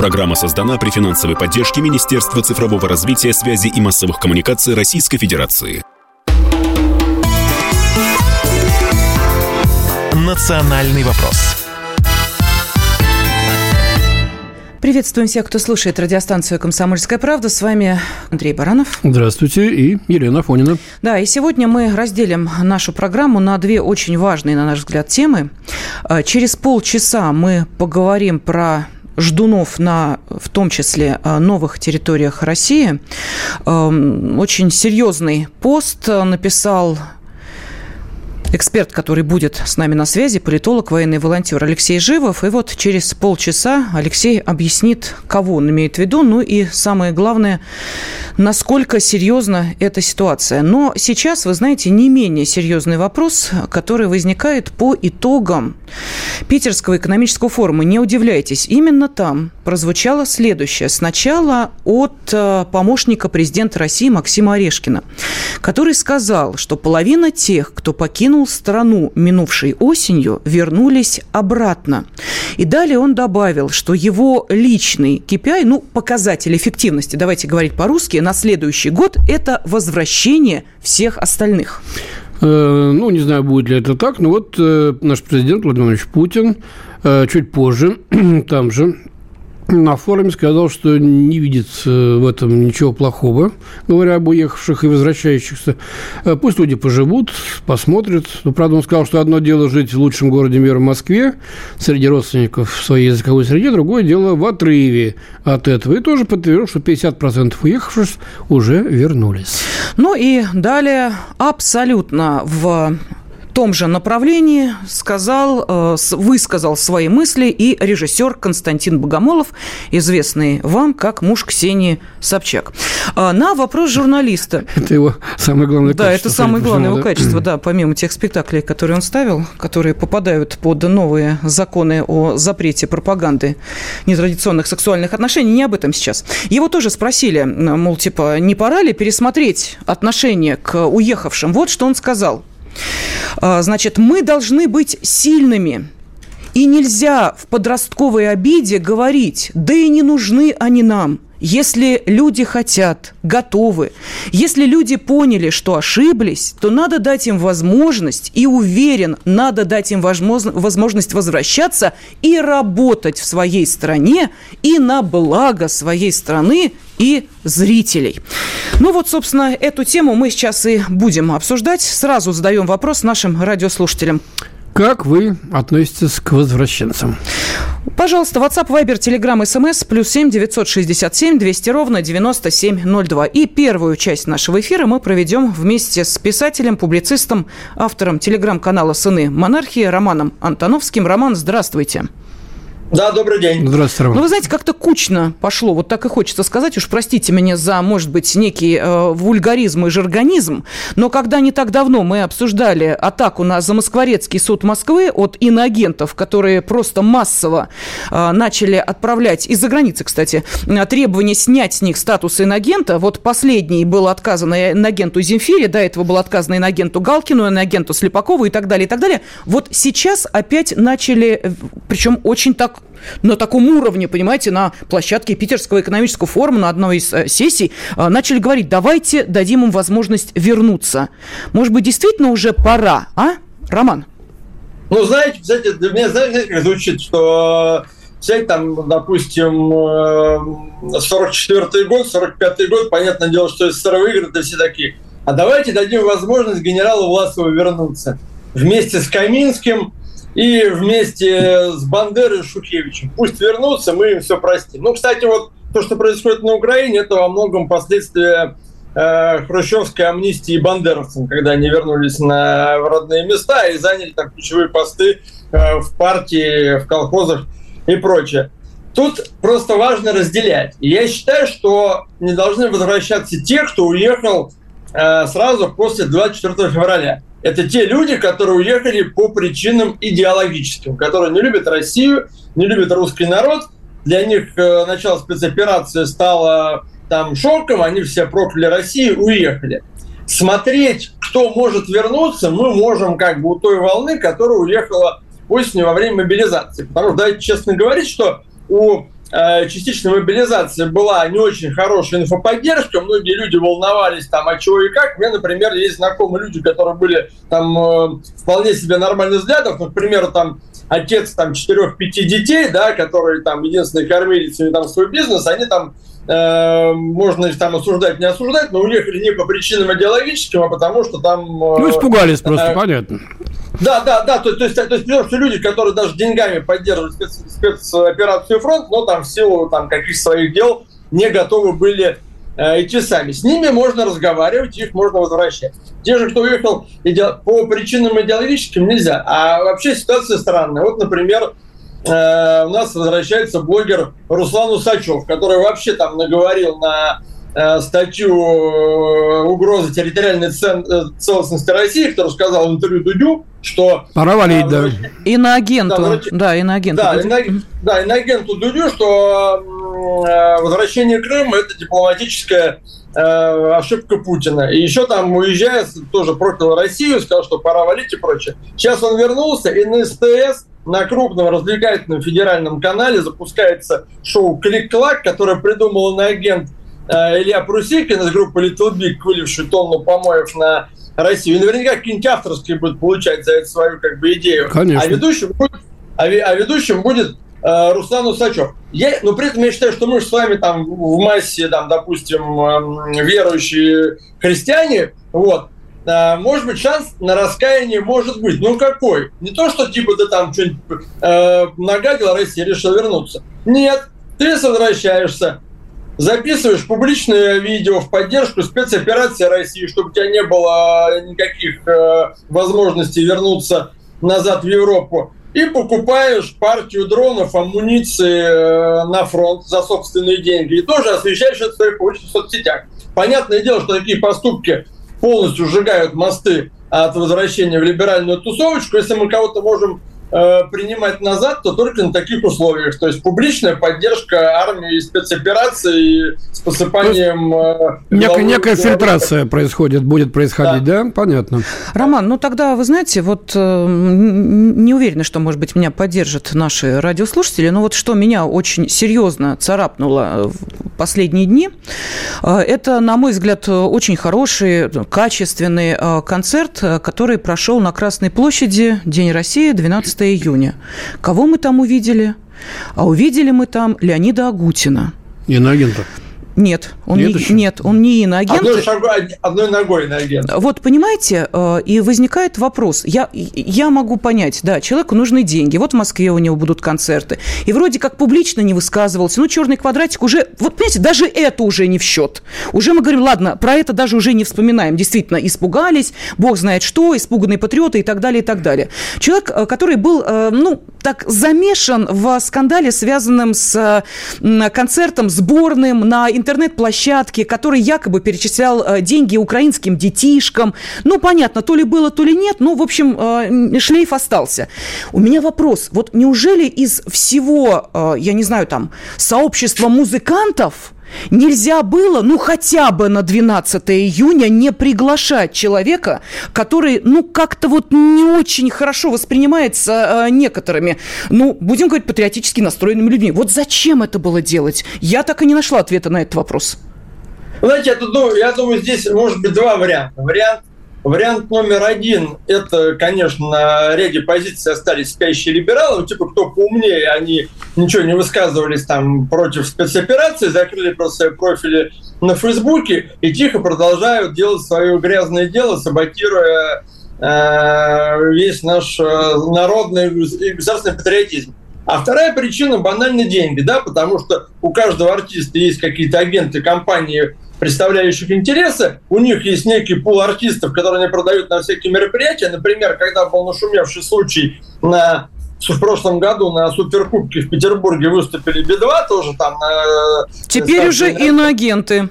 Программа создана при финансовой поддержке Министерства цифрового развития, связи и массовых коммуникаций Российской Федерации. «Национальный вопрос» Приветствуем всех, кто слушает радиостанцию «Комсомольская правда». С вами Андрей Баранов. Здравствуйте. И Елена Фонина. Да, и сегодня мы разделим нашу программу на две очень важные, на наш взгляд, темы. А, через полчаса мы поговорим про ждунов на, в том числе, а, новых территориях России. Очень серьезный пост написал эксперт, который будет с нами на связи, политолог, военный волонтер Алексей Живов. И вот через полчаса Алексей объяснит, кого он имеет в виду, ну и самое главное, насколько серьезна эта ситуация. Но сейчас, вы знаете, не менее серьезный вопрос, который возникает по итогам Питерского экономического форума. Не удивляйтесь, именно там прозвучало следующее. Сначала от э, помощника президента России Максима Орешкина, который сказал, что половина тех, кто покинул покинул страну минувшей осенью, вернулись обратно. И далее он добавил, что его личный KPI, ну, показатель эффективности, давайте говорить по-русски, на следующий год – это возвращение всех остальных. Э, ну, не знаю, будет ли это так, но вот э, наш президент Владимир Владимирович Путин э, чуть позже, там же, на форуме сказал, что не видит в этом ничего плохого, говоря об уехавших и возвращающихся. Э, пусть люди поживут, посмотрят. Но, правда, он сказал, что одно дело жить в лучшем городе мира Москве, среди родственников в своей языковой среде, другое дело в отрыве от этого. И тоже подтвердил, что 50% уехавших уже вернулись. Ну и далее абсолютно в том же направлении сказал, э, высказал свои мысли и режиссер Константин Богомолов, известный вам как муж Ксении Собчак. А, на вопрос журналиста... Это его самое главное да, качество. Да, это самое главное его качество, да, помимо тех спектаклей, которые он ставил, которые попадают под новые законы о запрете пропаганды нетрадиционных сексуальных отношений. Не об этом сейчас. Его тоже спросили, мол, типа, не пора ли пересмотреть отношение к уехавшим? Вот что он сказал. А, значит, мы должны быть сильными. И нельзя в подростковой обиде говорить, да и не нужны они нам. Если люди хотят, готовы, если люди поняли, что ошиблись, то надо дать им возможность, и уверен, надо дать им возможность возвращаться и работать в своей стране и на благо своей страны и зрителей. Ну вот, собственно, эту тему мы сейчас и будем обсуждать. Сразу задаем вопрос нашим радиослушателям. Как вы относитесь к возвращенцам? Пожалуйста, WhatsApp, Viber, Telegram, SMS, плюс 7 967 200 ровно 9702. И первую часть нашего эфира мы проведем вместе с писателем, публицистом, автором телеграм-канала «Сыны монархии» Романом Антоновским. Роман, здравствуйте. Да, добрый день. Здравствуйте, Роман. Ну, вы знаете, как-то кучно пошло. Вот так и хочется сказать. Уж простите меня за, может быть, некий э, вульгаризм и жаргонизм. Но когда не так давно мы обсуждали атаку на Замоскворецкий суд Москвы от иноагентов, которые просто массово э, начали отправлять, из-за границы, кстати, требования снять с них статус иноагента. Вот последний был отказан иноагенту Земфире, до этого был отказан иноагенту Галкину, иноагенту Слепакову и так далее, и так далее. Вот сейчас опять начали, э, причем очень так на таком уровне, понимаете, на площадке Питерского экономического форума на одной из э, сессий э, начали говорить, давайте дадим им возможность вернуться. Может быть, действительно уже пора, а, Роман? Ну, знаете, кстати, для меня, знаете, как звучит, что взять там, допустим, 44-й э, год, 45-й год, понятное дело, что старого игры это все такие. А давайте дадим возможность генералу Власову вернуться. Вместе с Каминским, и вместе с Бандерой и Шухевичем. Пусть вернутся, мы им все простим. Ну, кстати, вот то, что происходит на Украине, это во многом последствия э, хрущевской амнистии бандеровцам, когда они вернулись на родные места и заняли там ключевые посты э, в партии, в колхозах и прочее. Тут просто важно разделять. Я считаю, что не должны возвращаться те, кто уехал сразу после 24 февраля. Это те люди, которые уехали по причинам идеологическим, которые не любят Россию, не любят русский народ. Для них э, начало спецоперации стало там шоком, они все прокляли Россию, уехали. Смотреть, кто может вернуться, мы можем как бы у той волны, которая уехала осенью во время мобилизации. Потому что давайте честно говорить, что у э, частичной мобилизации была не очень хорошая инфоподдержка, многие люди волновались там, а чего и как. У меня, например, есть знакомые люди, которые были там э, вполне себе нормальных взглядов, ну, к примеру, там отец там четырех-пяти детей, да, которые там единственные кормились, у там свой бизнес, они там э, можно их там осуждать, не осуждать, но уехали не по причинам идеологическим, а потому что там... Э, ну, испугались просто, э, понятно. Да, да, да, то, то, есть, то есть, что люди, которые даже деньгами поддерживают спец, спецоперацию фронт, но там в силу там, каких-то своих дел не готовы были э, идти сами. С ними можно разговаривать, их можно возвращать. Те же, кто уехал по причинам идеологическим, нельзя. А вообще ситуация странная. Вот, например, э, у нас возвращается блогер Руслан Усачев, который вообще там наговорил на Э, статью э, угрозы территориальной цен, целостности России, кто рассказал в интервью Дудю, что... Пора валить, да. Иноагенту. Да, врач... да, иноагенту. Да, ино... да, иноагенту Дудю, что возвращение Крыма – это дипломатическая ошибка Путина. И еще там, уезжая, тоже проклял Россию, сказал, что пора валить и прочее. Сейчас он вернулся, и на СТС на крупном развлекательном федеральном канале запускается шоу «Клик-клак», которое придумал иноагент Э, Илья Прусикин из группы Little Big, выливший тонну помоев на Россию. И наверняка какие-нибудь авторские будут получать за это свою как бы идею. Конечно. А ведущим будет, а, а ведущим будет э, Руслан Усачев. Я, но при этом я считаю, что мы же с вами там в массе, там, допустим, э, верующие христиане, вот, может быть, шанс на раскаяние может быть. Ну какой? Не то, что типа ты там что-нибудь э, нагадил России, решил вернуться. Нет, ты возвращаешься, записываешь публичное видео в поддержку спецоперации России, чтобы у тебя не было никаких э, возможностей вернуться назад в Европу, и покупаешь партию дронов, амуниции э, на фронт за собственные деньги, и тоже освещаешь это в своих публичных соцсетях. Понятное дело, что такие поступки полностью сжигают мосты от возвращения в либеральную тусовочку. Если мы кого-то можем принимать назад, то только на таких условиях. То есть публичная поддержка армии и спецоперации с посыпанием... Э, некая, некая фильтрация происходит, будет происходить, да. да? Понятно. Роман, ну тогда, вы знаете, вот э, не уверена, что, может быть, меня поддержат наши радиослушатели, но вот что меня очень серьезно царапнуло в последние дни, это, на мой взгляд, очень хороший, качественный концерт, который прошел на Красной площади, День России, 12 июня. Кого мы там увидели? А увидели мы там Леонида Агутина. Иноагента. Нет, он нет, не, нет, он не иноагент. Одной, шагой, одной ногой иноагент. Вот, понимаете, э, и возникает вопрос. Я, я могу понять, да, человеку нужны деньги. Вот в Москве у него будут концерты. И вроде как публично не высказывался. Ну, черный квадратик уже... Вот, понимаете, даже это уже не в счет. Уже мы говорим, ладно, про это даже уже не вспоминаем. Действительно, испугались, бог знает что, испуганные патриоты и так далее, и так далее. Человек, э, который был, э, ну, так замешан в скандале, связанном с концертом сборным на интернет-площадке, который якобы перечислял э, деньги украинским детишкам. Ну, понятно, то ли было, то ли нет, но, в общем, э, шлейф остался. У меня вопрос. Вот неужели из всего, э, я не знаю, там, сообщества музыкантов Нельзя было, ну, хотя бы на 12 июня не приглашать человека, который, ну, как-то вот не очень хорошо воспринимается э, некоторыми, ну, будем говорить, патриотически настроенными людьми. Вот зачем это было делать? Я так и не нашла ответа на этот вопрос. Знаете, я, думаю, я думаю, здесь может быть два варианта. Вариант Вариант номер один – это, конечно, ряде позиций остались спящие либералы, ну, типа, кто поумнее, они ничего не высказывались там против спецоперации, закрыли просто свои профили на Фейсбуке и тихо продолжают делать свое грязное дело, саботируя э, весь наш э, народный и государственный патриотизм. А вторая причина – банально деньги, да, потому что у каждого артиста есть какие-то агенты компании, представляющих интересы. У них есть некий пул артистов, которые они продают на всякие мероприятия. Например, когда был нашумевший случай на в прошлом году на Суперкубке в Петербурге выступили Би-2, тоже там... Э, Теперь уже иноагенты.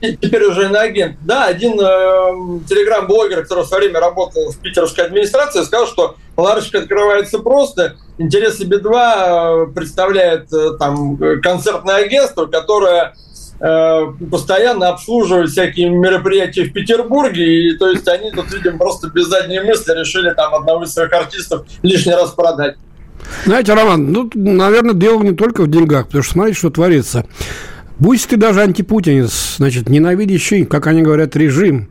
Теперь уже иноагент. Да, один э, телеграм-блогер, который в свое время работал в питерской администрации, сказал, что ларочка открывается просто. Интересы Би-2 э, представляет э, там концертное агентство, которое Э, постоянно обслуживают всякие мероприятия в Петербурге, и то есть они тут, видимо, просто без задней мысли решили там одного из своих артистов лишний раз продать. Знаете, Роман, ну, наверное, дело не только в деньгах, потому что смотрите, что творится. Будь ты даже антипутинец, значит, ненавидящий, как они говорят, режим,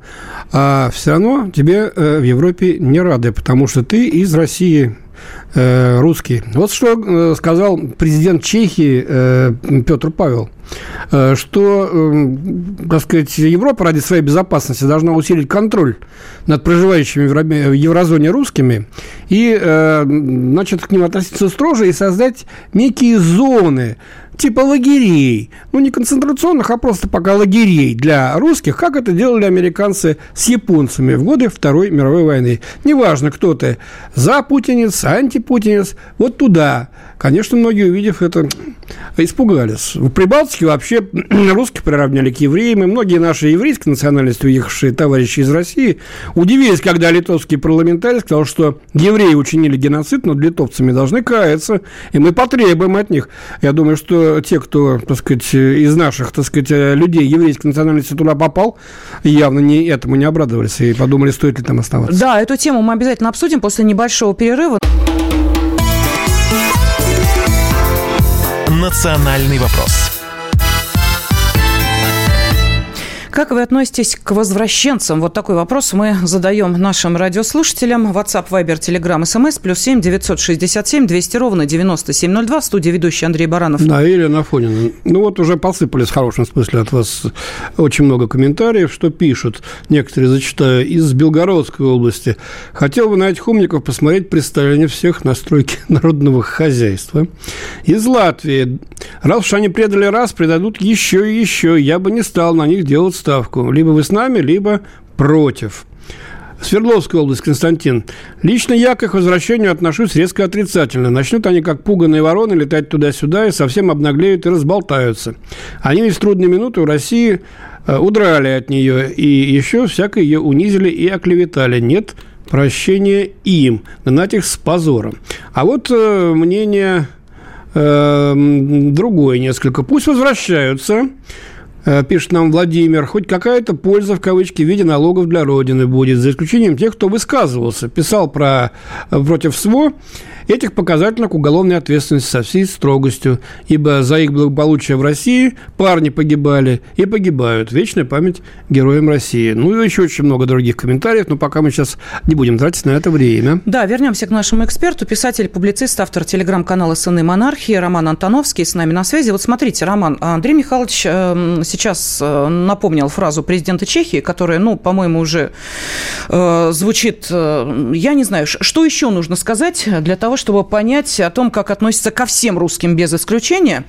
а все равно тебе э, в Европе не рады, потому что ты из России, э, русский. Вот что э, сказал президент Чехии э, Петр Павел, э, что, э, так сказать, Европа ради своей безопасности должна усилить контроль над проживающими в еврозоне русскими и, значит, к ним относиться строже и создать некие зоны, типа лагерей. Ну, не концентрационных, а просто пока лагерей для русских, как это делали американцы с японцами в годы Второй мировой войны. Неважно, кто ты, за путинец, антипутинец, вот туда. Конечно, многие, увидев это, испугались. В Прибалтике вообще русских приравняли к евреям, и многие наши еврейской национальности уехавшие товарищи из России удивились, когда литовский парламентарий сказал, что евреи учинили геноцид над литовцами, должны каяться, и мы потребуем от них. Я думаю, что те, кто, так сказать, из наших, так сказать, людей еврейской национальности туда попал, явно не этому не обрадовались и подумали, стоит ли там оставаться. Да, эту тему мы обязательно обсудим после небольшого перерыва. «Национальный вопрос». Как вы относитесь к возвращенцам? Вот такой вопрос мы задаем нашим радиослушателям. WhatsApp, Viber, Telegram, SMS, плюс 7 967 200 ровно 9702. В студии ведущий Андрей Баранов. Да, Елена Афонина. Ну вот уже посыпались в хорошем смысле от вас очень много комментариев, что пишут. Некоторые зачитаю. Из Белгородской области. Хотел бы на этих умников посмотреть представление всех настройки народного хозяйства. Из Латвии. Раз уж они предали раз, предадут еще и еще. Я бы не стал на них делать ставку. Либо вы с нами, либо против. Свердловская область, Константин. Лично я к их возвращению отношусь резко отрицательно. Начнут они, как пуганные вороны, летать туда-сюда и совсем обнаглеют и разболтаются. Они ведь в трудные минуты у России э, удрали от нее и еще всяко ее унизили и оклеветали. Нет прощения им. Гнать их с позором. А вот э, мнение э, другое несколько. Пусть возвращаются. Э, пишет нам Владимир, хоть какая-то польза в кавычки в виде налогов для Родины будет, за исключением тех, кто высказывался, писал про, э, против СВО Этих показательно к уголовной ответственности со всей строгостью, ибо за их благополучие в России парни погибали и погибают. Вечная память героям России. Ну и еще очень много других комментариев, но пока мы сейчас не будем тратить на это время. Да, вернемся к нашему эксперту, писатель, публицист, автор телеграм-канала «Сыны монархии» Роман Антоновский с нами на связи. Вот смотрите, Роман, Андрей Михайлович э, сейчас э, напомнил фразу президента Чехии, которая, ну, по-моему, уже э, звучит, э, я не знаю, что еще нужно сказать для того, чтобы понять о том, как относятся ко всем русским без исключения.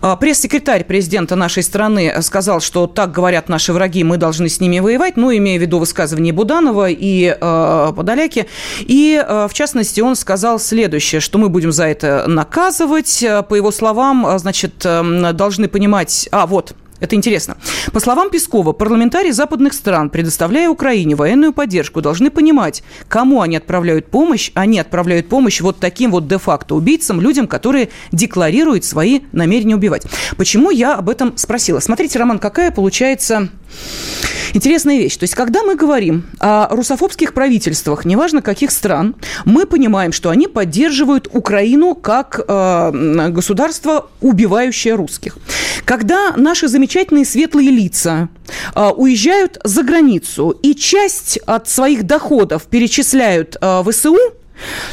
А, пресс-секретарь президента нашей страны сказал, что так говорят наши враги, мы должны с ними воевать, ну, имея в виду высказывание Буданова и э, Подоляки. И, э, в частности, он сказал следующее, что мы будем за это наказывать. По его словам, значит, должны понимать... А, вот, это интересно. По словам Пескова, парламентарии западных стран, предоставляя Украине военную поддержку, должны понимать, кому они отправляют помощь. Они отправляют помощь вот таким вот де-факто убийцам, людям, которые декларируют свои намерения убивать. Почему я об этом спросила? Смотрите, Роман, какая получается интересная вещь. То есть, когда мы говорим о русофобских правительствах, неважно каких стран, мы понимаем, что они поддерживают Украину как э, государство, убивающее русских. Когда наши замечательные светлые лица э, уезжают за границу и часть от своих доходов перечисляют э, в СУ,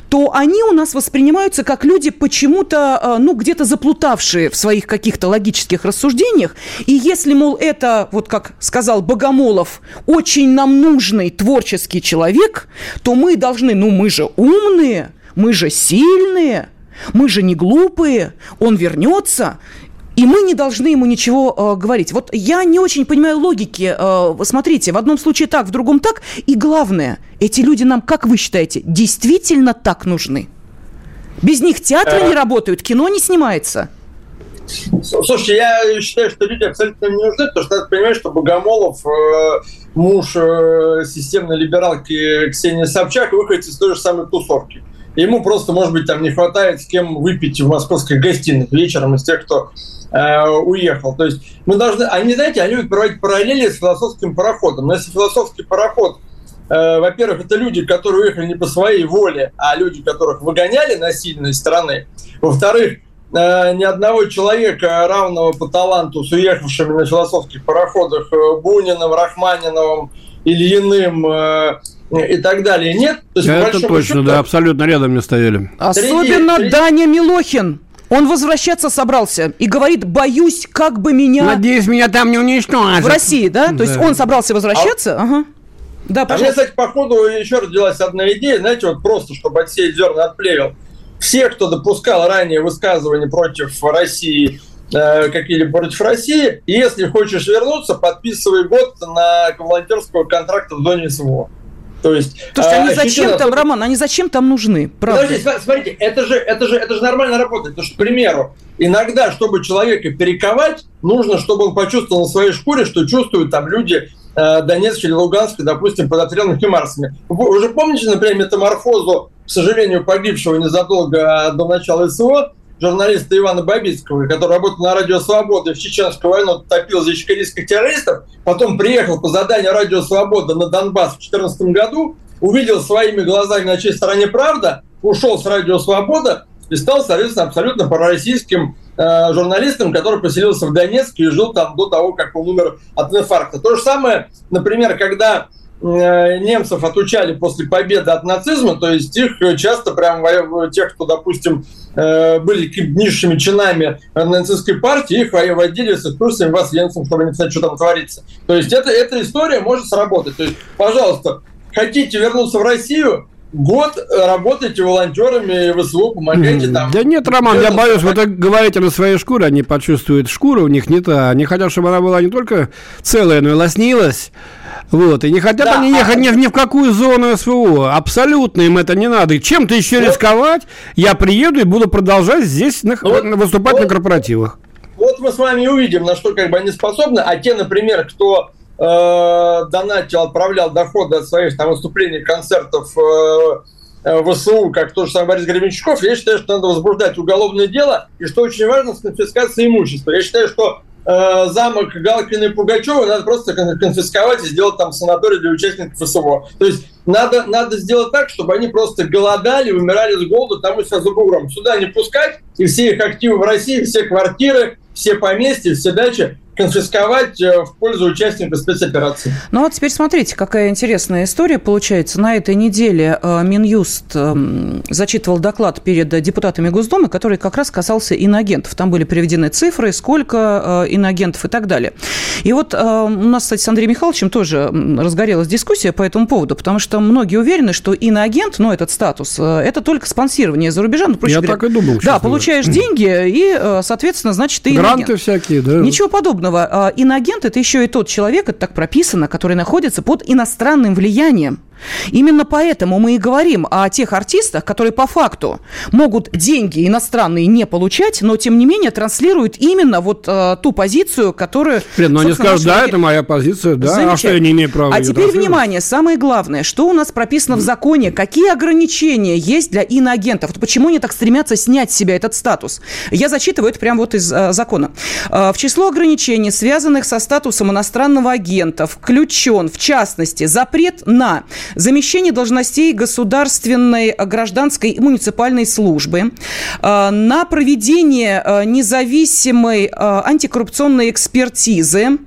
то они у нас воспринимаются как люди почему-то, э, ну, где-то заплутавшие в своих каких-то логических рассуждениях. И если, мол, это, вот как сказал Богомолов, очень нам нужный творческий человек, то мы должны, ну, мы же умные, мы же сильные, мы же не глупые, он вернется, и мы не должны ему ничего э, говорить. Вот я не очень понимаю логики. Э, смотрите, в одном случае так, в другом так. И главное, эти люди нам, как вы считаете, действительно так нужны? Без них театры не э. работают, кино не снимается. Слушайте, я считаю, что люди абсолютно не нужны, потому что надо понимать, что Богомолов, э, муж э, системной либералки Ксении Собчак, выходит из той же самой тусовки. Ему просто, может быть, там не хватает с кем выпить в московской гостиной вечером из тех, кто э, уехал. То есть мы должны, они, знаете, они любят проводить параллели с философским пароходом. Но если философский пароход э, во-первых, это люди, которые уехали не по своей воле, а люди, которых выгоняли насильно из страны. Во-вторых, э, ни одного человека, равного по таланту с уехавшими на философских пароходах э, Буниным, Рахманиновым, Ильиным и так далее нет. То есть, Это точно, счету, да, абсолютно рядом не стояли. Особенно третий, Даня Милохин. Он возвращаться собрался и говорит, боюсь, как бы меня... Надеюсь, меня там не уничтожат. В России, да? да. То есть он собрался возвращаться? А... Ага. Да, пожалуйста. А мне, кстати, по ходу еще родилась одна идея, знаете, вот просто, чтобы отсеять зерна от плевел. Все, кто допускал ранее высказывания против России, э, какие-либо против России, если хочешь вернуться, подписывай год на волонтерского контракта в зоне СВО. То есть, То есть они а, зачем там, Роман, они зачем там нужны? Правда? Подождите, смотрите, это же, это, же, это же нормально работает. Потому что, к примеру, иногда, чтобы человека перековать, нужно, чтобы он почувствовал на своей шкуре, что чувствуют там люди э, Донецка или Луганска, допустим, под обстрелом химарсами. Вы уже помните, например, метаморфозу, к сожалению, погибшего незадолго до начала СВО, журналиста Ивана Бабицкого, который работал на Радио Свобода в Чеченскую войну топил за чекалистских террористов, потом приехал по заданию Радио Свобода на Донбасс в 2014 году, увидел своими глазами на чьей стороне правда, ушел с Радио Свобода и стал, соответственно, абсолютно пророссийским э, журналистом, который поселился в Донецке и жил там до того, как он умер от инфаркта. То же самое, например, когда Э, немцев отучали после победы от нацизма, то есть их часто прям тех, кто, допустим, э, были низшими чинами нацистской партии, их водили с экскурсиями в Освенцим, чтобы не знать, что там творится. То есть это, эта история может сработать. То есть, пожалуйста, хотите вернуться в Россию, год работаете волонтерами ВСУ, помогаете там. Да нет, Роман, я боюсь, вы так говорите на своей шкуре, они почувствуют шкуру, у них не та. Они хотят, чтобы она была не только целая, но и лоснилась. Вот, и не хотят да, они ехать а... ни, ни в какую зону СВО. Абсолютно им это не надо. И чем-то еще вот. рисковать, я приеду и буду продолжать здесь на, вот, выступать вот, на корпоративах. Вот мы с вами увидим, на что как бы они способны. А те, например, кто э, донатил, отправлял доходы от своих там выступлений, концертов э, э ВСУ, как тот же самый Борис Гременщиков, я считаю, что надо возбуждать уголовное дело, и что очень важно, с конфискацией имущества. Я считаю, что замок Галкина и Пугачева надо просто конфисковать и сделать там санаторий для участников СВО. То есть надо, надо сделать так, чтобы они просто голодали, умирали с голоду там и все за бугром. Сюда не пускать, и все их активы в России, все квартиры, все поместья, все дачи конфисковать э, в пользу участников спецоперации. Ну вот теперь смотрите, какая интересная история получается. На этой неделе э, Минюст эм, зачитывал доклад перед депутатами Госдумы, который как раз касался иноагентов. Там были приведены цифры, сколько э, иноагентов и так далее. И вот у нас, кстати, с Андреем Михайловичем тоже разгорелась дискуссия по этому поводу, потому что многие уверены, что иноагент, ну, этот статус, это только спонсирование за рубежа. Ну, Я говоря, так и думал. Да, получаешь деньги, и, соответственно, значит, ты Гранты иноагент. всякие, да. Ничего подобного подобного. А, иноагент – это еще и тот человек, это так прописано, который находится под иностранным влиянием. Именно поэтому мы и говорим о тех артистах, которые по факту могут деньги иностранные не получать, но тем не менее транслируют именно вот э, ту позицию, которую... Блин, но они скажут, да, это моя позиция, да, а что я не имею права А теперь внимание, самое главное, что у нас прописано в законе, какие ограничения есть для иноагентов, почему они так стремятся снять с себя этот статус. Я зачитываю это прямо вот из э, закона. Э, в число ограничений, связанных со статусом иностранного агента, включен, в частности, запрет на замещение должностей государственной, э, гражданской и муниципальной службы, э, на проведение э, независимой антикоррупционной экспертизы,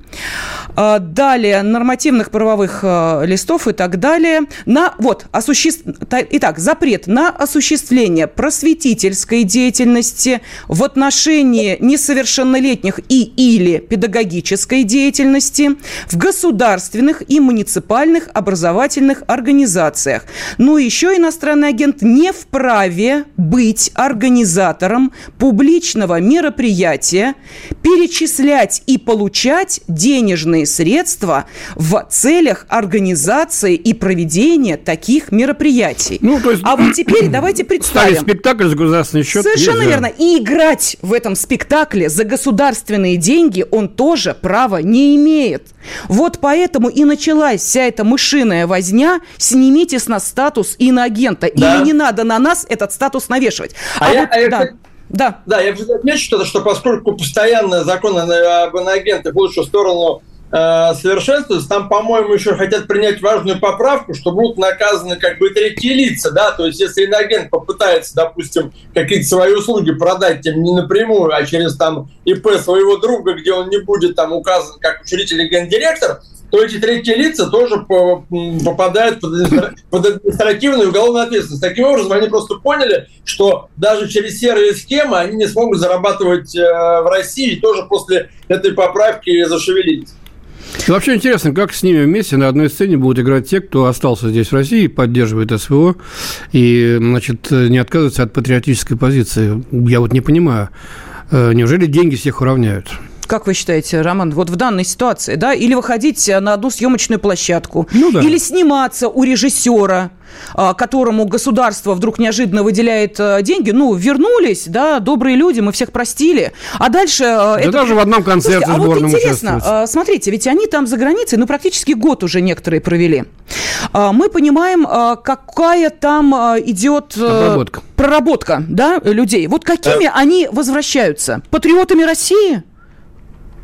далее нормативных правовых листов и так далее. На, вот, осуществ... Итак, запрет на осуществление просветительской деятельности в отношении несовершеннолетних и или педагогической деятельности в государственных и муниципальных образовательных организациях. Но еще иностранный агент не вправе быть организатором публичного мероприятия, перечислять и получать денежные средства в целях организации и проведения таких мероприятий. Ну, то есть, а вот теперь давайте представим. спектакль за государственный счет. Совершенно есть, верно. И играть в этом спектакле за государственные деньги он тоже права не имеет. Вот поэтому и началась вся эта мышиная возня снимите с нас статус иноагента. Да. Или не надо на нас этот статус навешивать. А, а я, вот, а да. Да. Да, я бы отмечу, что, что поскольку постоянно законы об иноагентах в лучшую сторону э, совершенствуется. Там, по-моему, еще хотят принять важную поправку, что будут наказаны как бы третьи лица, да, то есть если иногент попытается, допустим, какие-то свои услуги продать тем не напрямую, а через там ИП своего друга, где он не будет там указан как учредитель или гендиректор, то эти третьи лица тоже попадают под административную и уголовную ответственность. Таким образом, они просто поняли, что даже через серые схемы они не смогут зарабатывать э, в России и тоже после этой поправки зашевелиться. вообще интересно, как с ними вместе на одной сцене будут играть те, кто остался здесь в России, поддерживает СВО и, значит, не отказывается от патриотической позиции. Я вот не понимаю, э, неужели деньги всех уравняют? Как вы считаете, Роман, вот в данной ситуации, да, или выходить на одну съемочную площадку, ну, да. или сниматься у режиссера, а, которому государство вдруг неожиданно выделяет а, деньги, ну, вернулись, да, добрые люди, мы всех простили. А дальше... А, да это... даже в одном концерте Слушайте, а вот интересно, смотрите, ведь они там за границей, ну, практически год уже некоторые провели. Мы понимаем, какая там идет... Проработка. Проработка, да, людей. Вот какими да. они возвращаются? Патриотами России?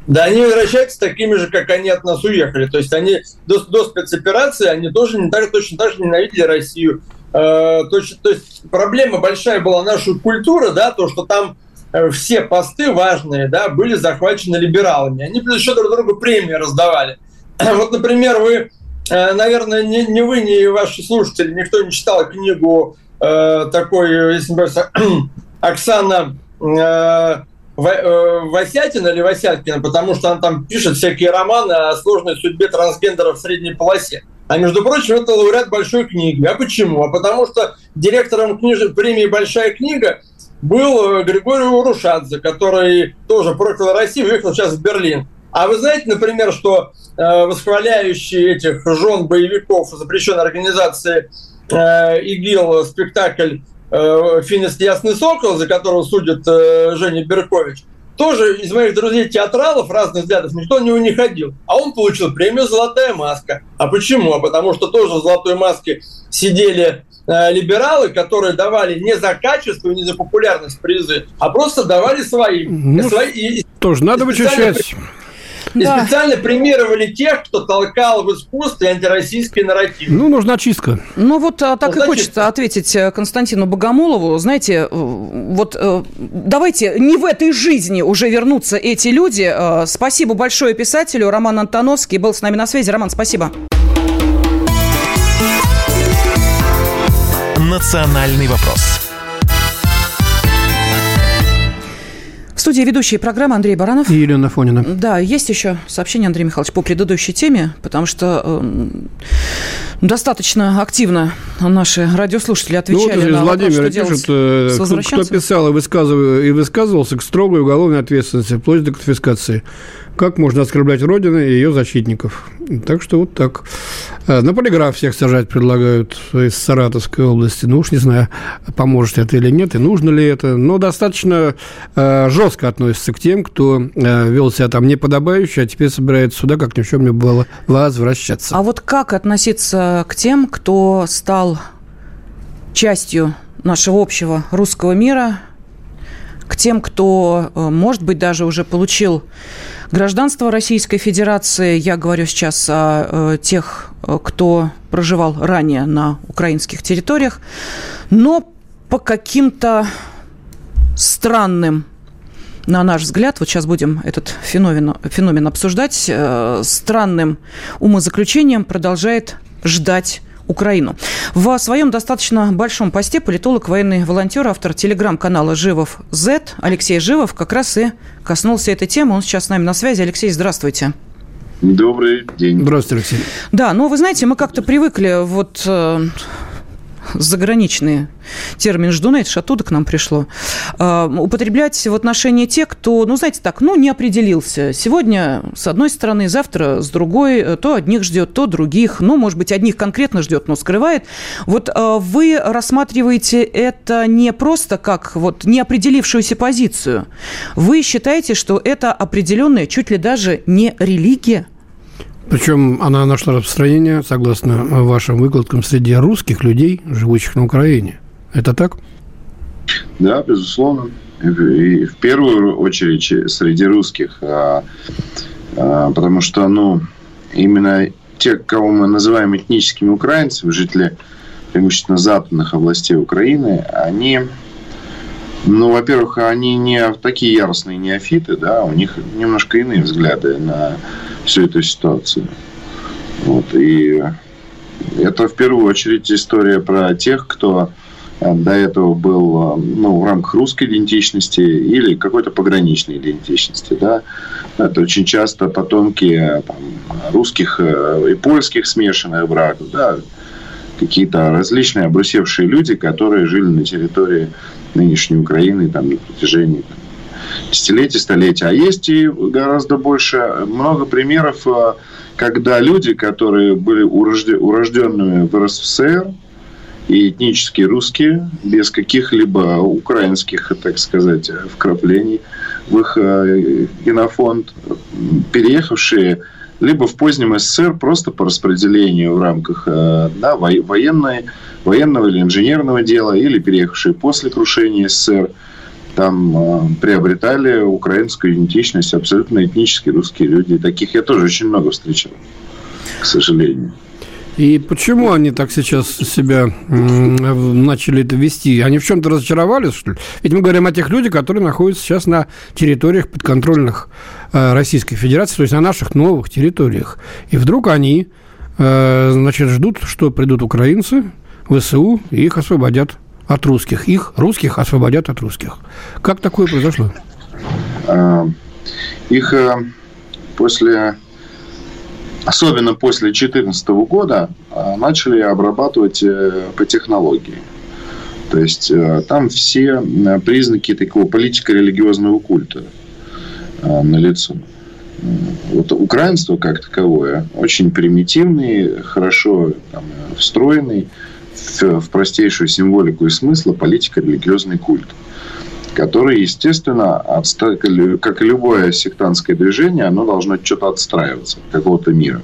Да, они возвращаются такими же, как они от нас уехали. То есть они до, до спецоперации, они тоже не так, точно так же ненавидели Россию. Э, то, то есть проблема большая была наша культура, да, то, что там э, все посты важные, да, были захвачены либералами. Они плюс еще друг другу премии раздавали. Вот, например, вы, э, наверное, не, не вы, не ваши слушатели, никто не читал книгу э, такой, если не боюсь, Оксана Э, Васятина или Васяткина, потому что она там пишет всякие романы о сложной судьбе трансгендеров в средней полосе. А между прочим, это лауреат большой книги. А почему? А потому что директором книж... премии «Большая книга» был э, Григорий Урушадзе, который тоже проклял Россию, уехал сейчас в Берлин. А вы знаете, например, что э, восхваляющий этих жен боевиков запрещенной организации э, ИГИЛ спектакль э, Финист Ясный Сокол, за которого судит э, Женя Беркович, тоже из моих друзей-театралов разных взглядов никто на него не ходил. А он получил премию «Золотая маска». А почему? А потому что тоже в «Золотой маске» сидели э, либералы, которые давали не за качество, не за популярность призы, а просто давали свои. Ну, свои тоже надо вычищать. И да. специально премировали тех, кто толкал в искусстве антироссийский нарратив. Ну, нужна чистка. Ну, вот а, так нужна и хочется чистка. ответить э, Константину Богомолову. Знаете, э, вот э, давайте не в этой жизни уже вернутся эти люди. Спасибо большое писателю. Роман Антоновский был с нами на связи. Роман, спасибо. Национальный вопрос. Студии ведущие программы Андрей Баранов. И Елена Фонина. Да, есть еще сообщение, Андрей Михайлович, по предыдущей теме, потому что э, достаточно активно наши радиослушатели отвечали ну, вот на Владимир вопрос, что пишет, э, кто писал и, высказывал, и высказывался к строгой уголовной ответственности, вплоть до конфискации как можно оскорблять Родину и ее защитников. Так что вот так. Э, на полиграф всех сажать предлагают из Саратовской области. Ну уж не знаю, поможет это или нет, и нужно ли это. Но достаточно э, жестко относится к тем, кто э, вел себя там неподобающе, а теперь собирается сюда, как ни в чем не было, возвращаться. А вот как относиться к тем, кто стал частью нашего общего русского мира, к тем, кто, может быть, даже уже получил гражданство Российской Федерации. Я говорю сейчас о э, тех, э, кто проживал ранее на украинских территориях, но по каким-то странным на наш взгляд, вот сейчас будем этот феномен, феномен обсуждать, э, странным умозаключением продолжает ждать Украину. В своем достаточно большом посте политолог, военный волонтер, автор телеграм-канала «Живов Z» Алексей Живов как раз и коснулся этой темы. Он сейчас с нами на связи. Алексей, здравствуйте. Добрый день. Здравствуйте, Алексей. Да, ну вы знаете, мы как-то привыкли вот э, заграничные термин «ждуны», это же оттуда к нам пришло, употреблять в отношении тех, кто, ну, знаете так, ну, не определился. Сегодня с одной стороны, завтра с другой, то одних ждет, то других, ну, может быть, одних конкретно ждет, но скрывает. Вот а, вы рассматриваете это не просто как вот неопределившуюся позицию. Вы считаете, что это определенная, чуть ли даже не религия – причем она нашла распространение, согласно вашим выкладкам, среди русских людей, живущих на Украине. Это так? Да, безусловно. И в первую очередь среди русских. А, А, потому что, ну, именно те, кого мы называем этническими украинцами, жители преимущественно западных областей Украины, они, ну, во-первых, они не такие яростные неофиты, да, у них немножко иные взгляды на всю эту ситуацию. Вот, и это в первую очередь история про тех, кто до этого был э, ну, в рамках русской идентичности или какой-то пограничной идентичности. Да? Это очень часто потомки э, там, русских и польских смешанных браков, да? какие-то различные обрусевшие люди, которые жили на территории нынешней Украины там, на протяжении там, десятилетий, столетий. А есть и гораздо больше, много примеров когда люди, которые были урожденными в РСФСР, и этнически русские, без каких-либо украинских, так сказать, вкраплений в их э, генофонд, переехавшие либо в позднем СССР просто по распределению в рамках э, да, военной, военного или инженерного дела, или переехавшие после крушения СССР – там э, приобретали украинскую идентичность абсолютно этнические русские люди. Таких я тоже очень много встречал, к сожалению. И почему они так сейчас себя начали это вести? Они в чем-то разочаровались, что ли? Ведь мы говорим о тех людях, которые находятся сейчас на территориях подконтрольных э, Российской Федерации, то есть на наших новых территориях. И вдруг они, э, значит, ждут, что придут украинцы, ВСУ, и их освободят от русских. Их, русских, освободят от русских. Как такое произошло? А, их э, после, особенно после 2014 года, э, начали обрабатывать э, по технологии. То есть там все признаки такого политико-религиозного культа налицо. Вот украинство как таковое очень примитивный, хорошо там, встроенный, в, в простейшую символику и смысла политико-религиозный культ который, естественно, как и любое сектантское движение, оно должно что-то отстраиваться от какого-то мира.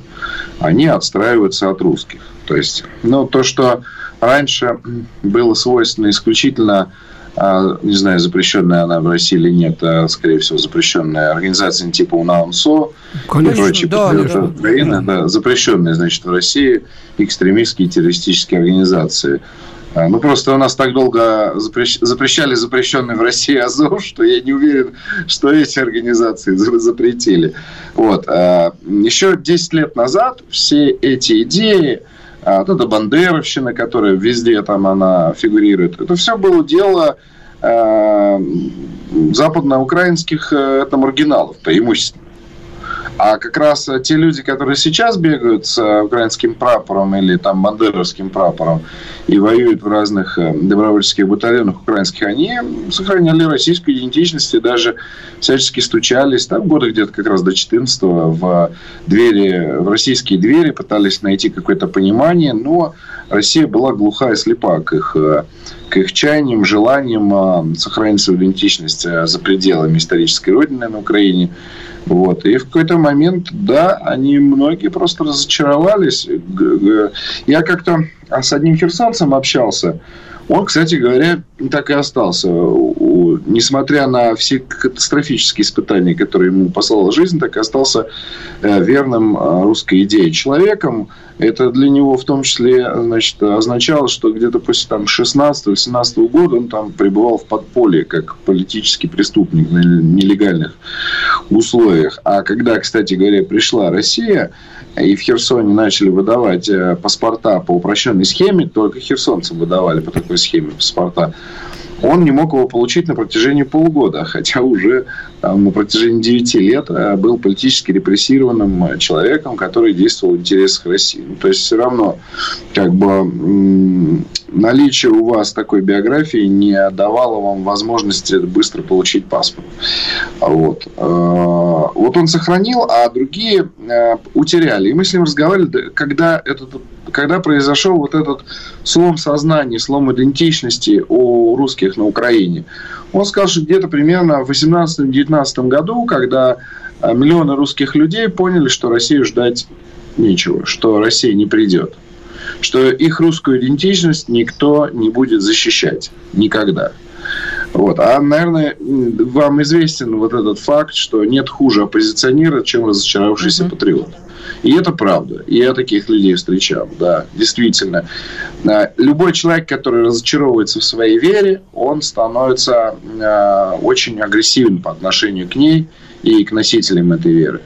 Они отстраиваются от русских. То есть, ну, то, что раньше было свойственно исключительно а, не знаю, запрещенная она в России или нет, а, скорее всего, запрещенная организация типа УНАУНСО конечно, и прочие да, да. Украины, да, запрещенные, значит, в России экстремистские террористические организации. А, ну, просто у нас так долго запрещ... запрещали запрещенный в России Азов, что я не уверен, что эти организации запретили. Вот. Еще 10 лет назад все эти идеи, а, вот эта бандеровщина, которая везде там она фигурирует. Это все было дело западноукраинских это маргиналов преимущественно. А как раз те люди, которые сейчас бегают с украинским прапором или там бандеровским прапором и воюют в разных э, добровольческих батальонах украинских, они сохраняли российскую идентичность и даже всячески стучались, там годы где-то как раз до 14 в двери, в российские двери, пытались найти какое-то понимание, но Россия была глуха и слепа к их, к их чаяниям, желаниям э, сохранить свою идентичность за пределами исторической родины на Украине. Вот. И в какой-то момент, да, они многие просто разочаровались. Я как-то с одним херсонцем общался. Он, кстати говоря, так и остался. Несмотря на все катастрофические испытания, которые ему послала жизнь, так и остался э, верным э, русской идее человеком. Это для него в том числе значит, означало, что где-то после там, 16-17 года он там пребывал в подполье как политический преступник на нелегальных условиях. А когда, кстати говоря, пришла Россия, и в Херсоне начали выдавать э, паспорта по упрощенной схеме, только херсонцам выдавали по такой схеме паспорта, он не мог его получить на протяжении полугода, хотя уже там, на протяжении 9 лет э, был политически репрессированным э, человеком, который действовал в интересах России. Ну, то есть все равно как бы наличие у вас такой биографии не давало вам возможности быстро получить паспорт. Вот. Э, вот он сохранил, а другие утеряли. И мы с ним разговаривали, когда этот когда произошел вот этот слом сознания, слом идентичности у русских на Украине, он сказал, что где-то примерно в 18-19 году, когда э, миллионы русских людей поняли, что Россию ждать нечего, что Россия не придет, что их русскую идентичность никто не будет защищать никогда. Вот. А, наверное, вам известен вот этот факт, что нет хуже оппозиционера, чем разочаровавшийся uh-huh. патриот. И это правда. И я таких людей встречал, да, действительно. А, любой человек, который разочаровывается в своей вере, он становится э, очень агрессивен по отношению к ней и к носителям этой веры.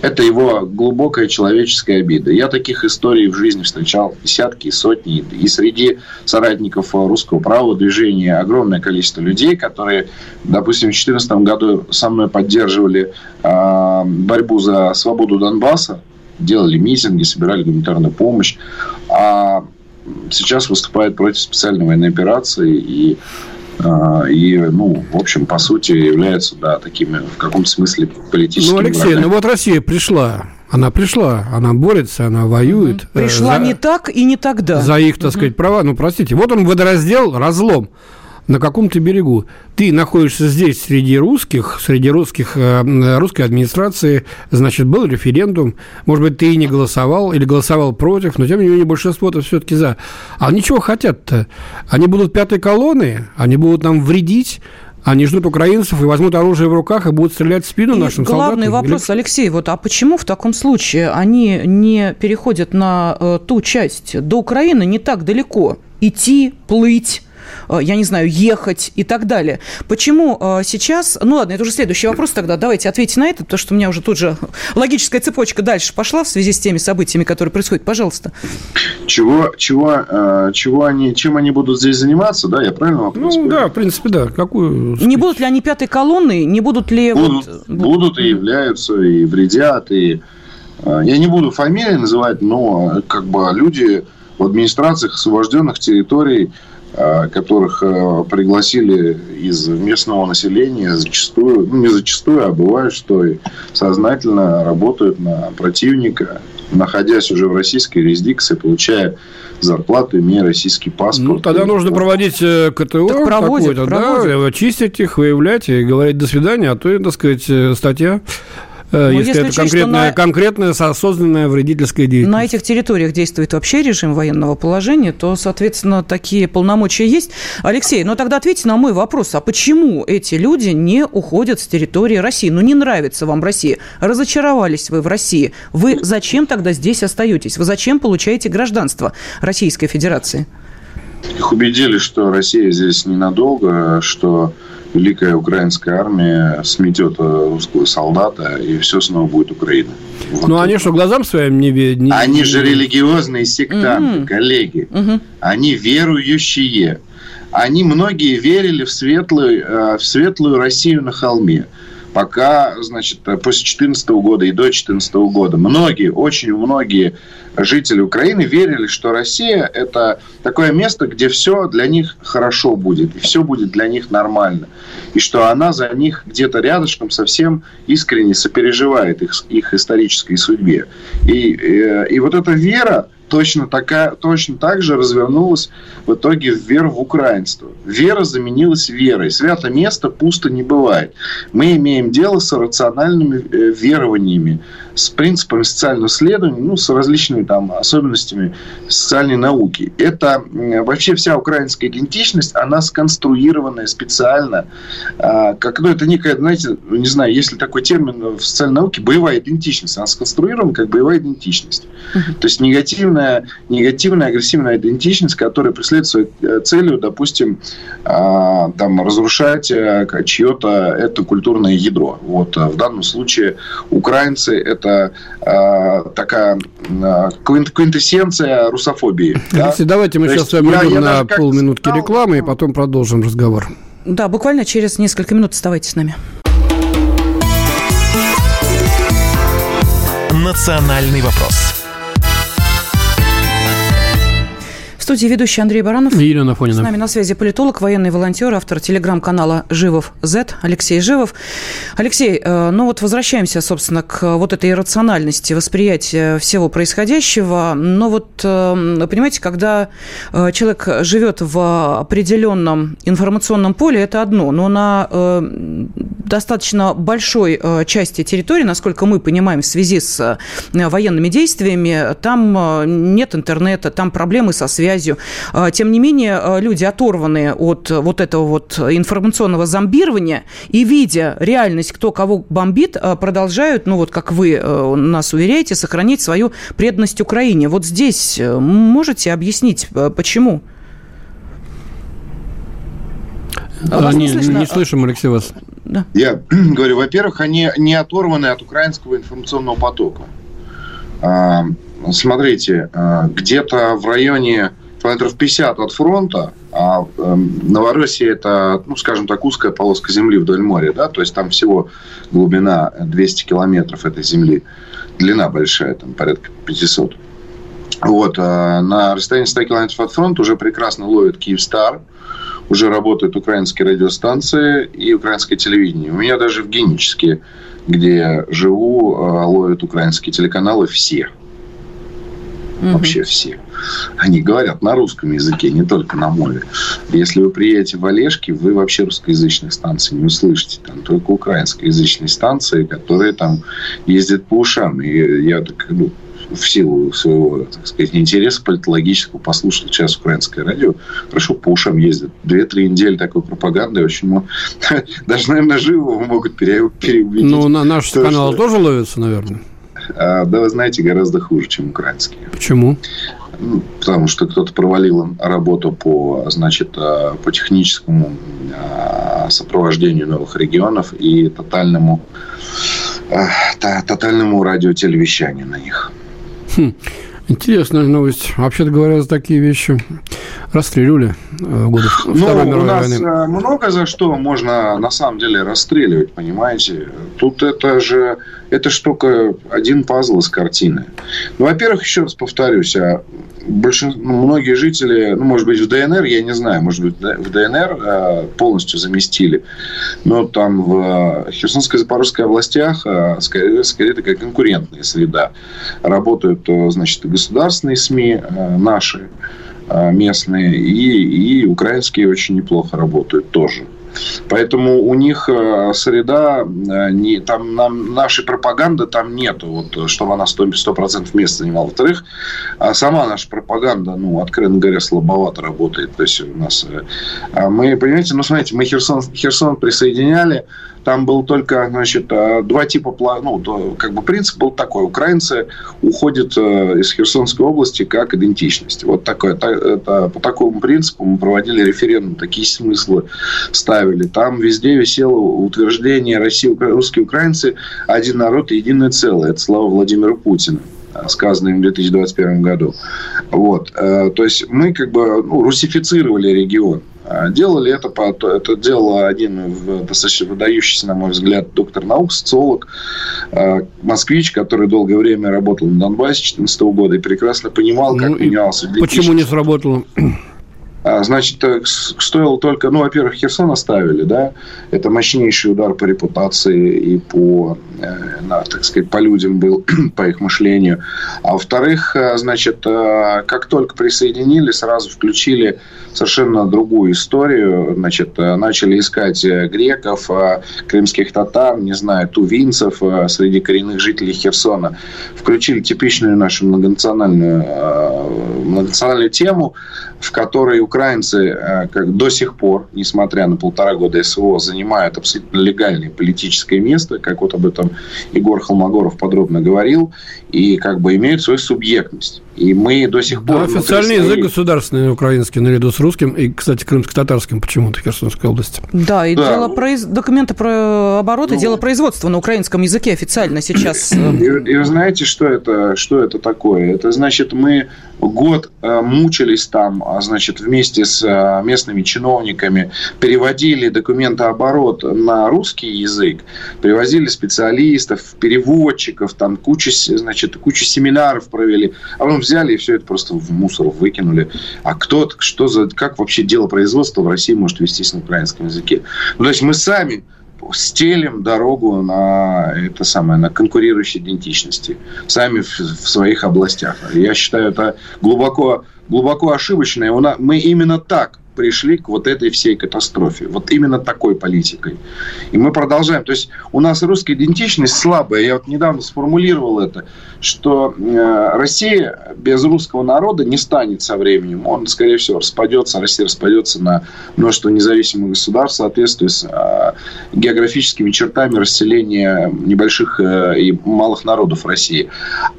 Это его глубокая человеческая обида. Я таких историй в жизни встречал десятки сотни. И среди соратников русского правого движения огромное количество людей, которые, допустим, в 2014 году со мной поддерживали э, борьбу за свободу Донбасса, делали митинги, собирали гуманитарную помощь. А сейчас выступают против специальной военной операции и а, и, ну, в общем, по сути, являются, да, такими, в каком-то смысле, политическими Ну, Алексей, врагами. ну вот Россия пришла, она пришла, она борется, она воюет. Пришла за, не так и не тогда. За их, так сказать, права. Ну, простите, вот он водораздел, разлом на каком-то берегу. Ты находишься здесь среди русских, среди русских, э, русской администрации, значит, был референдум, может быть, ты и не голосовал, или голосовал против, но тем не менее большинство-то все-таки за. А они чего хотят-то? Они будут пятой колонны, они будут нам вредить, они ждут украинцев и возьмут оружие в руках и будут стрелять в спину и нашим главный солдатам. Главный вопрос, Или... Алексей, вот а почему в таком случае они не переходят на э, ту часть? До Украины не так далеко. Идти, плыть, я не знаю, ехать и так далее. Почему э, сейчас... Ну ладно, это уже следующий вопрос тогда. Давайте ответьте на это, потому что у меня уже тут же логическая цепочка дальше пошла в связи с теми событиями, которые происходят. Пожалуйста. Чего, чего, э, чего они, чем они будут здесь заниматься, да? Я правильно вопрос Ну да, в принципе, да. Какую, не будут ли они пятой колонной? Не будут ли... Будут, вот... будут и являются, и вредят, и... Я не буду фамилии называть, но как бы люди в администрациях освобожденных территорий Э, которых э, пригласили из местного населения, зачастую, ну не зачастую, а бывает, что и сознательно работают на противника, находясь уже в российской юрисдикции, получая зарплату, имея российский паспорт. Ну, тогда нужно проводить э, КТО так проводят, проводят. да, чистить их, выявлять и говорить «до свидания», а то, так сказать, статья Э, ну, если, если это конкретная, на... конкретная осознанная вредительская деятельность. На этих территориях действует вообще режим военного положения, то, соответственно, такие полномочия есть. Алексей, ну тогда ответьте на мой вопрос. А почему эти люди не уходят с территории России? Ну, не нравится вам Россия. Разочаровались вы в России. Вы зачем тогда здесь остаетесь? Вы зачем получаете гражданство Российской Федерации? Их убедили, что Россия здесь ненадолго, что великая украинская армия сметет э, русского солдата, и все снова будет Украина. Вот ну, они что, глазам своим не видят? Они же религиозные сектанты, mm-hmm. коллеги. Mm-hmm. Они верующие. Они многие верили в светлую, э, в светлую Россию на холме пока, значит, после 2014 года и до 2014 года многие, очень многие жители Украины верили, что Россия – это такое место, где все для них хорошо будет, и все будет для них нормально. И что она за них где-то рядышком совсем искренне сопереживает их, их исторической судьбе. И, и, э, и вот эта вера, точно, такая, точно так же развернулась в итоге в веру в украинство. Вера заменилась верой. Свято место пусто не бывает. Мы имеем дело с рациональными э, верованиями, с принципами социального исследования, ну, с различными там особенностями социальной науки. Это вообще вся украинская идентичность, она сконструированная специально, а, как, ну, это некая, знаете, не знаю, есть ли такой термин в социальной науке, боевая идентичность. Она сконструирована как боевая идентичность. То есть негативная негативная, негативная агрессивная идентичность, которая преследует своей э, целью, допустим, а, там, разрушать э, чье-то это культурное ядро. Вот э, в данном случае украинцы это такая квинтэссенция русофобии. Да? Давайте мы То сейчас с вами я, я на полминутки сказал, рекламы и потом продолжим разговор. Да, буквально через несколько минут оставайтесь с нами. Национальный вопрос В студии ведущий Андрей Баранов. И Елена Фонина. С нами на связи политолог, военный волонтер, автор телеграм-канала «Живов Z» Алексей Живов. Алексей, э, ну вот возвращаемся, собственно, к вот этой иррациональности восприятия всего происходящего. Но вот, э, понимаете, когда э, человек живет в определенном информационном поле, это одно. Но на достаточно большой части территории, насколько мы понимаем, в связи с военными действиями, там нет интернета, там проблемы со связью, связью. Тем не менее, люди оторванные от вот этого вот информационного зомбирования и видя реальность, кто кого бомбит, продолжают, ну вот как вы нас уверяете, сохранить свою преданность Украине. Вот здесь можете объяснить, почему? А, не, не, не слышим, Алексей, вас. Да. Я говорю, во-первых, они не оторваны от украинского информационного потока. А, смотрите, а, где-то в районе километров 50 от фронта, а э, Новороссия это, ну, скажем так, узкая полоска земли вдоль моря, да, то есть там всего глубина 200 километров этой земли, длина большая, там порядка 500. Вот, а на расстоянии 100 километров от фронта уже прекрасно ловит Киевстар, уже работают украинские радиостанции и украинское телевидение. У меня даже в Геническе, где живу, а, ловят украинские телеканалы все. Угу. Вообще все. Они говорят на русском языке, не только на мове. Если вы приедете в Олежки, вы вообще русскоязычные станции не услышите. Там только украинскоязычные станции, которые там ездят по ушам. И я так, ну, в силу своего, так сказать, интереса политологического послушал сейчас украинское радио. Хорошо, по ушам ездят. Две-три недели такой пропаганды очень... Даже, наверное, живо могут переубедить. Ну, на наш то, канал что... тоже ловится, наверное. А, да, вы знаете, гораздо хуже, чем украинские. Почему? Ну, потому что кто-то провалил работу по, значит, а, по техническому а, сопровождению новых регионов и тотальному, тотальному радиотелевещанию на них. Хм. Интересная новость. Вообще-то говоря, за такие вещи расстреливали в э, годы ну, Второй мировой у нас войны. Э, много за что можно на самом деле расстреливать, понимаете? Тут это же это ж только один пазл из картины. Ну, во-первых, еще раз повторюсь, а большинство, ну, многие жители, ну, может быть, в ДНР, я не знаю, может быть, в ДНР а, полностью заместили, но там в Херсонской и Запорожской областях скорее, скорее такая конкурентная среда. Работают, значит, государственные СМИ наши, местные, и, и украинские очень неплохо работают тоже. Поэтому у них э, среда, э, не, там нам, нашей пропаганды там нету, вот, чтобы она 100%, 100% мест занимала. Во-вторых, а сама наша пропаганда, ну, откровенно говоря, слабовато работает. То есть у нас... Э, а мы, понимаете, ну, смотрите, мы Херсон, Херсон присоединяли, там был только, значит, э, два типа, ну, как бы принцип был такой. Украинцы уходят э, из Херсонской области как идентичность. Вот такое, это, по такому принципу мы проводили референдум, такие смыслы ставили. Там везде висело утверждение России, русские украинцы, один народ единое целое. Это слава Владимира Путина сказанное в 2021 году. Вот. Э, то есть мы как бы ну, русифицировали регион. А, делали это, это делал один достаточно выдающийся, на мой взгляд, доктор наук, социолог, а, москвич, который долгое время работал на Донбассе 2014 года и прекрасно понимал, как ну, менялся. Почему не сработало? А, значит, э, стоило только, ну, во-первых, Херсон оставили, да, это мощнейший удар по репутации и по, э, на, так сказать, по людям был, по их мышлению. А во-вторых, э, значит, как только присоединили, сразу включили совершенно другую историю, значит, начали искать греков, крымских татар, не знаю, тувинцев среди коренных жителей Херсона, включили типичную нашу многонациональную, многонациональную тему, в которой украинцы э, как до сих пор, несмотря на полтора года СВО, занимают абсолютно легальное политическое место, как вот об этом Егор Холмогоров подробно говорил, и как бы имеют свою субъектность. И мы до сих пор... Да, официальный язык государственный украинский, наряду с русским, и, кстати, крымско-татарским почему-то в Херсонской области. Да, и да. Дело произ... документы про обороты, ну, дело производства на украинском языке официально сейчас. И, и вы знаете, что это, что это такое? Это значит, мы год э, мучились там, а, значит, вместе с э, местными чиновниками, переводили документы оборот на русский язык, привозили специалистов, переводчиков, там куча, значит, кучу семинаров провели, а потом взяли и все это просто в мусор выкинули. А кто, что за, как вообще дело производства в России может вестись на украинском языке? Ну, то есть мы сами стелим дорогу на это самое, на конкурирующие идентичности. Сами в, в своих областях. Я считаю, это глубоко глубоко ошибочное. Мы именно так пришли к вот этой всей катастрофе. Вот именно такой политикой. И мы продолжаем. То есть у нас русская идентичность слабая. Я вот недавно сформулировал это, что э, Россия без русского народа не станет со временем. Он, скорее всего, распадется. Россия распадется на множество независимых государств в соответствии с э, географическими чертами расселения небольших э, и малых народов России.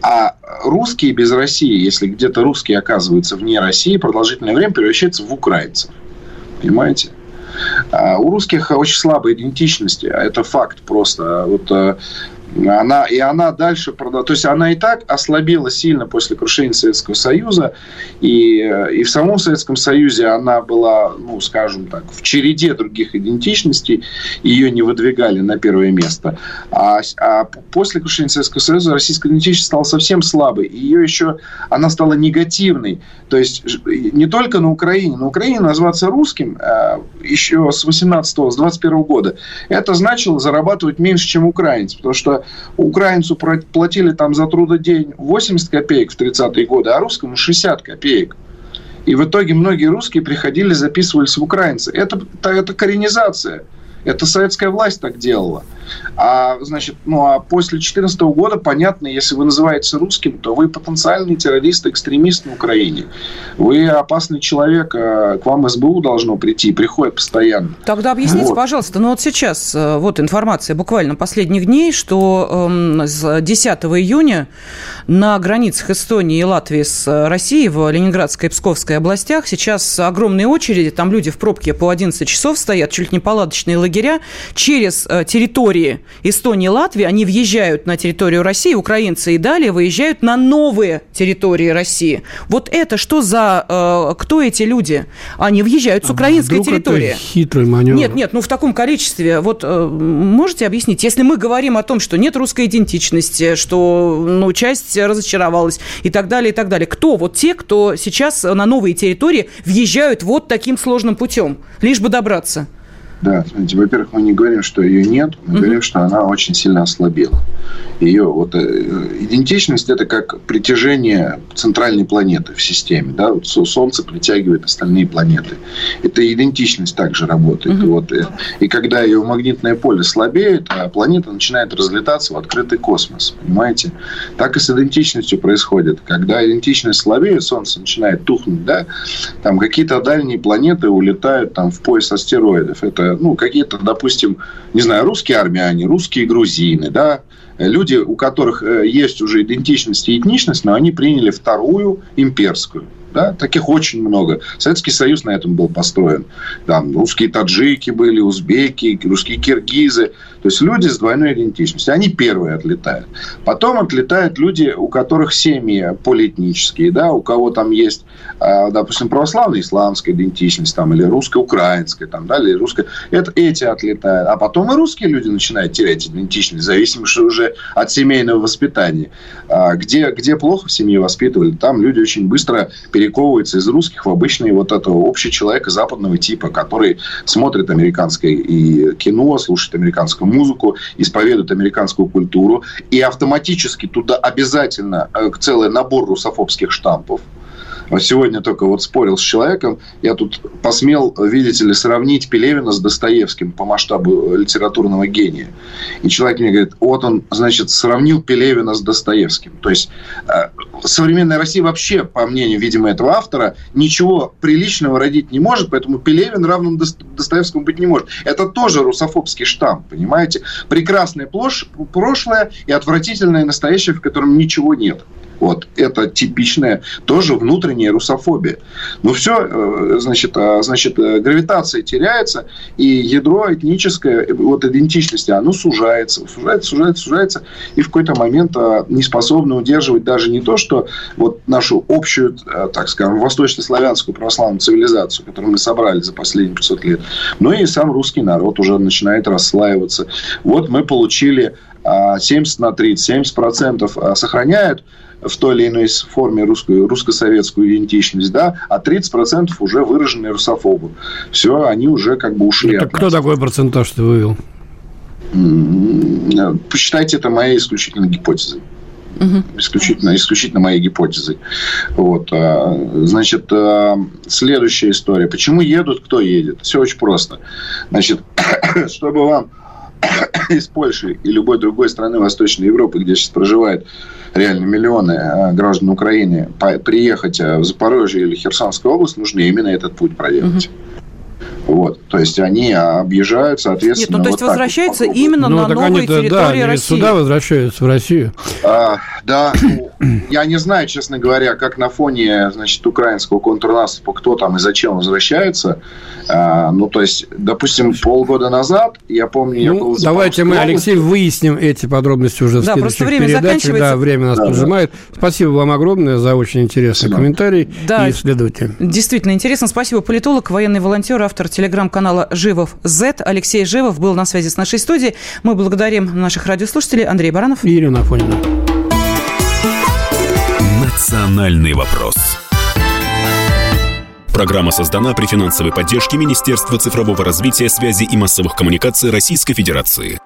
А русские без России, если где-то русские оказываются вне России, продолжительное время превращаются в украинцев. Понимаете? А у русских очень слабая идентичность, а это факт просто. Вот она, и она дальше продала. То есть она и так ослабела сильно после крушения Советского Союза. И, и в самом Советском Союзе она была, ну, скажем так, в череде других идентичностей. Ее не выдвигали на первое место. А, а после крушения Советского Союза российская идентичность стала совсем слабой. И ее еще, она стала негативной. То есть не только на Украине. На Украине назваться русским а, еще с 18 с 21 года. Это значило зарабатывать меньше, чем украинец. Потому что украинцу платили там за трудодень 80 копеек в 30-е годы, а русскому 60 копеек. И в итоге многие русские приходили, записывались в украинцы. Это, это, это коренизация. Это советская власть так делала. А, значит, ну, а после 2014 года, понятно, если вы называетесь русским, то вы потенциальный террорист, экстремист на Украине. Вы опасный человек, а к вам СБУ должно прийти, приходит постоянно. Тогда объясните, вот. пожалуйста, ну вот сейчас э, вот информация буквально последних дней, что э, с 10 июня на границах Эстонии и Латвии с Россией в Ленинградской и Псковской областях сейчас огромные очереди, там люди в пробке по 11 часов стоят, чуть ли не палаточные лагеря, через э, территории Эстонии и Латвии, они въезжают на территорию России, украинцы, и далее выезжают на новые территории России. Вот это что за... Э, кто эти люди? Они въезжают с а украинской а территории. Это хитрый маневр. Нет, нет, ну в таком количестве. Вот э, можете объяснить, если мы говорим о том, что нет русской идентичности, что ну, часть разочаровалась и так далее, и так далее. Кто? Вот те, кто сейчас на новые территории въезжают вот таким сложным путем, лишь бы добраться. Да, смотрите, во-первых, мы не говорим, что ее нет, мы mm-hmm. говорим, что она очень сильно ослабела. Ее вот э, идентичность это как притяжение центральной планеты в системе, да, вот Солнце притягивает остальные планеты. Это идентичность также работает. Mm-hmm. Вот, и, э, и когда ее магнитное поле слабеет, а планета начинает разлетаться в открытый космос, понимаете? Так и с идентичностью происходит. Когда идентичность слабеет, Солнце начинает тухнуть, да, там какие-то дальние планеты улетают там в пояс астероидов. Это ну, какие-то, допустим, не знаю, русские армяне, русские грузины, да, люди, у которых э, есть уже идентичность и этничность, но они приняли вторую имперскую. Да? Таких очень много. Советский Союз на этом был построен. Там русские таджики были, узбеки, русские киргизы. То есть люди с двойной идентичностью. Они первые отлетают. Потом отлетают люди, у которых семьи полиэтнические, да, у кого там есть, а, допустим, православная исламская идентичность, там, или русско-украинская, там, да, или русская. Это, эти отлетают. А потом и русские люди начинают терять идентичность, в зависимости уже от семейного воспитания. А где, где плохо в семье воспитывали, там люди очень быстро перековываются из русских в обычные вот этого общего человека западного типа, который смотрит американское и кино, слушает американскую музыку, исповедуют американскую культуру, и автоматически туда обязательно э, целый набор русофобских штампов – Сегодня только вот спорил с человеком, я тут посмел, видите ли, сравнить Пелевина с Достоевским по масштабу литературного гения. И человек мне говорит, вот он, значит, сравнил Пелевина с Достоевским. То есть э, современная Россия вообще, по мнению, видимо, этого автора, ничего приличного родить не может, поэтому Пелевин равным Достоевскому быть не может. Это тоже русофобский штамп, понимаете? Прекрасное прошлое и отвратительное настоящее, в котором ничего нет. Вот это типичная тоже внутренняя русофобия. Но все, э, значит, а, значит, э, гравитация теряется, и ядро этническое, вот идентичности, оно сужается, сужается, сужается, сужается, и в какой-то момент а, не способно удерживать даже не то, что вот нашу общую, э, так скажем, восточнославянскую православную цивилизацию, которую мы собрали за последние 500 лет, но и сам русский народ уже начинает расслаиваться. Вот мы получили 70 а, на 30, 70 процентов сохраняют в той или иной форме русскую, русско-советскую идентичность, да, а 30% уже выраженные русофобы. Все, они уже как бы ушли. Это кто такой процентаж ты вывел? Посчитайте это моей исключительной гипотезой. Угу. Исключительно, исключительно моей гипотезой. Вот. А, значит, а, следующая история. Почему едут, кто едет? Все очень просто. Значит, чтобы вам из Польши и любой другой страны Восточной Европы, где сейчас проживает реально миллионы а, граждан Украины, приехать в Запорожье или Херсонскую область, нужно именно этот путь проделать. Угу. Вот, то есть они объезжают, соответственно. Нет, ну то есть вот возвращаются вот именно ну, на новые они, территории да, они России. сюда возвращаются в Россию. А, да, ну, я не знаю, честно говоря, как на фоне, значит, украинского контрнаступа, кто там и зачем возвращается. А, ну, то есть, допустим, полгода назад, я помню, ну, я был Давайте мы, Алексей, выясним эти подробности уже в да, следующих время передачах. Да, время нас да, поджимает. Да. Спасибо вам огромное за очень интересный Спасибо. комментарий да, и исследователь. Действительно интересно. Спасибо. Политолог, военный волонтер, автор телеграм-канала «Живов Z». Алексей Живов был на связи с нашей студией. Мы благодарим наших радиослушателей. Андрей Баранов. И Ирина Афонина. «Национальный вопрос». Программа создана при финансовой поддержке Министерства цифрового развития, связи и массовых коммуникаций Российской Федерации.